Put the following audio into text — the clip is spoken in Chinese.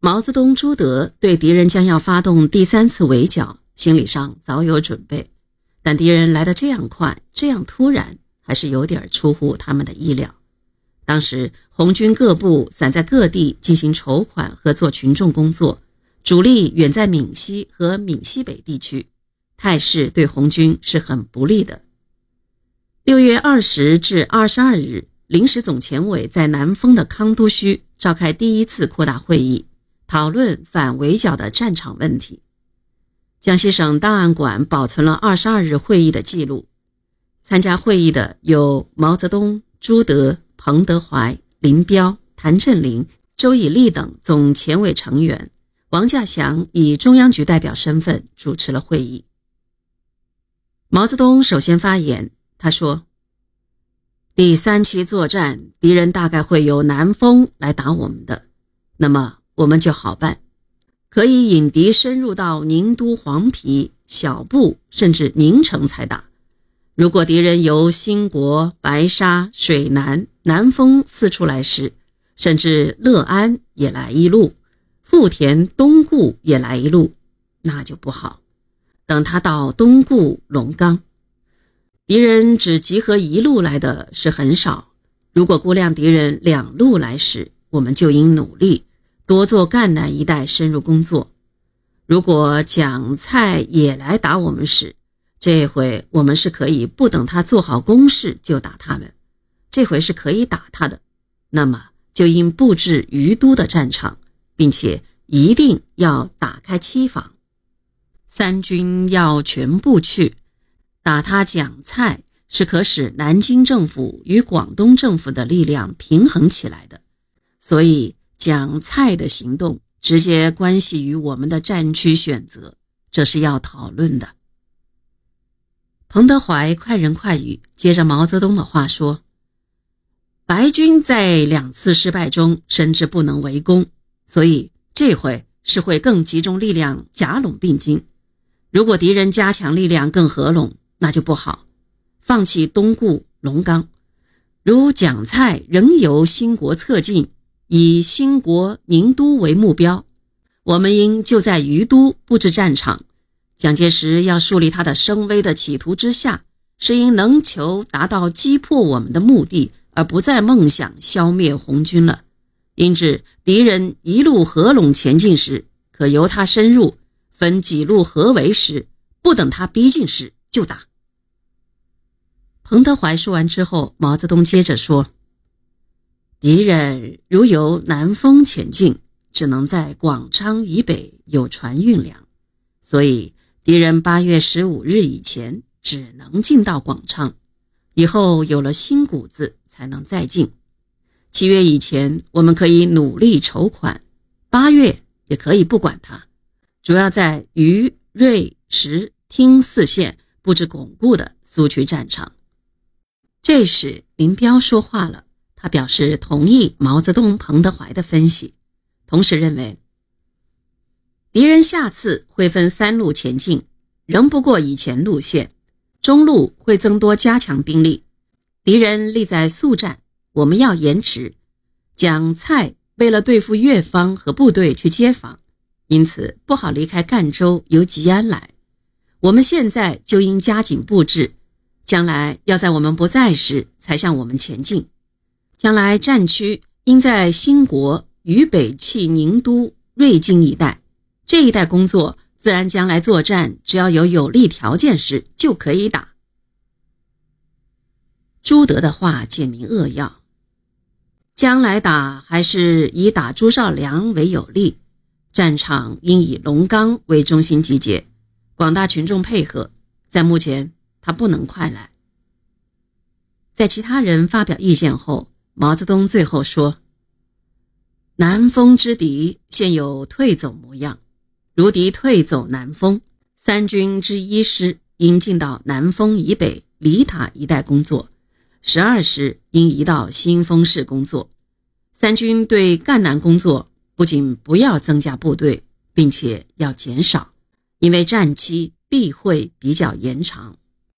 毛泽东、朱德对敌人将要发动第三次围剿，心理上早有准备，但敌人来得这样快、这样突然，还是有点出乎他们的意料。当时红军各部散在各地进行筹款和做群众工作，主力远在闽西和闽西北地区，态势对红军是很不利的。六月二十至二十二日，临时总前委在南丰的康都区召开第一次扩大会议。讨论反围剿的战场问题。江西省档案馆保存了二十二日会议的记录。参加会议的有毛泽东、朱德、彭德怀、林彪、谭震林、周以立等总前委成员。王稼祥以中央局代表身份主持了会议。毛泽东首先发言，他说：“第三期作战，敌人大概会由南丰来打我们的，那么。”我们就好办，可以引敌深入到宁都、黄陂、小布，甚至宁城才打。如果敌人由兴国、白沙、水南、南丰四处来时，甚至乐安也来一路，富田、东固也来一路，那就不好。等他到东固、龙冈，敌人只集合一路来的是很少。如果估量敌人两路来时，我们就应努力。多做赣南一带深入工作。如果蒋蔡也来打我们时，这回我们是可以不等他做好攻势就打他们。这回是可以打他的，那么就应布置于都的战场，并且一定要打开七防。三军要全部去打他蒋蔡，是可使南京政府与广东政府的力量平衡起来的。所以。蒋蔡的行动直接关系于我们的战区选择，这是要讨论的。彭德怀快人快语，接着毛泽东的话说：“白军在两次失败中深知不能围攻，所以这回是会更集中力量夹拢并进。如果敌人加强力量更合拢，那就不好。放弃东固、龙冈，如蒋蔡仍由兴国侧进。”以兴国、宁都为目标，我们应就在于都布置战场。蒋介石要树立他的声威的企图之下，是因能求达到击破我们的目的，而不再梦想消灭红军了。因至，敌人一路合拢前进时，可由他深入；分几路合围时，不等他逼近时就打。彭德怀说完之后，毛泽东接着说。敌人如由南丰前进，只能在广昌以北有船运粮，所以敌人八月十五日以前只能进到广昌，以后有了新谷子才能再进。七月以前，我们可以努力筹款；八月也可以不管它，主要在渝、瑞、石、汀四县布置巩固的苏区战场。这时，林彪说话了。他表示同意毛泽东、彭德怀的分析，同时认为，敌人下次会分三路前进，仍不过以前路线，中路会增多加强兵力。敌人立在速战，我们要延迟。蒋蔡为了对付越方和部队去接防，因此不好离开赣州由吉安来。我们现在就应加紧布置，将来要在我们不在时才向我们前进。将来战区应在兴国、渝北契宁都、瑞金一带，这一带工作自然将来作战，只要有有利条件时就可以打。朱德的话简明扼要，将来打还是以打朱绍良为有利，战场应以龙冈为中心集结，广大群众配合。在目前，他不能快来。在其他人发表意见后。毛泽东最后说：“南丰之敌现有退走模样，如敌退走南丰，三军之一师应进到南丰以北里塔一带工作，十二师应移到新丰市工作。三军对赣南工作不仅不要增加部队，并且要减少，因为战期必会比较延长。”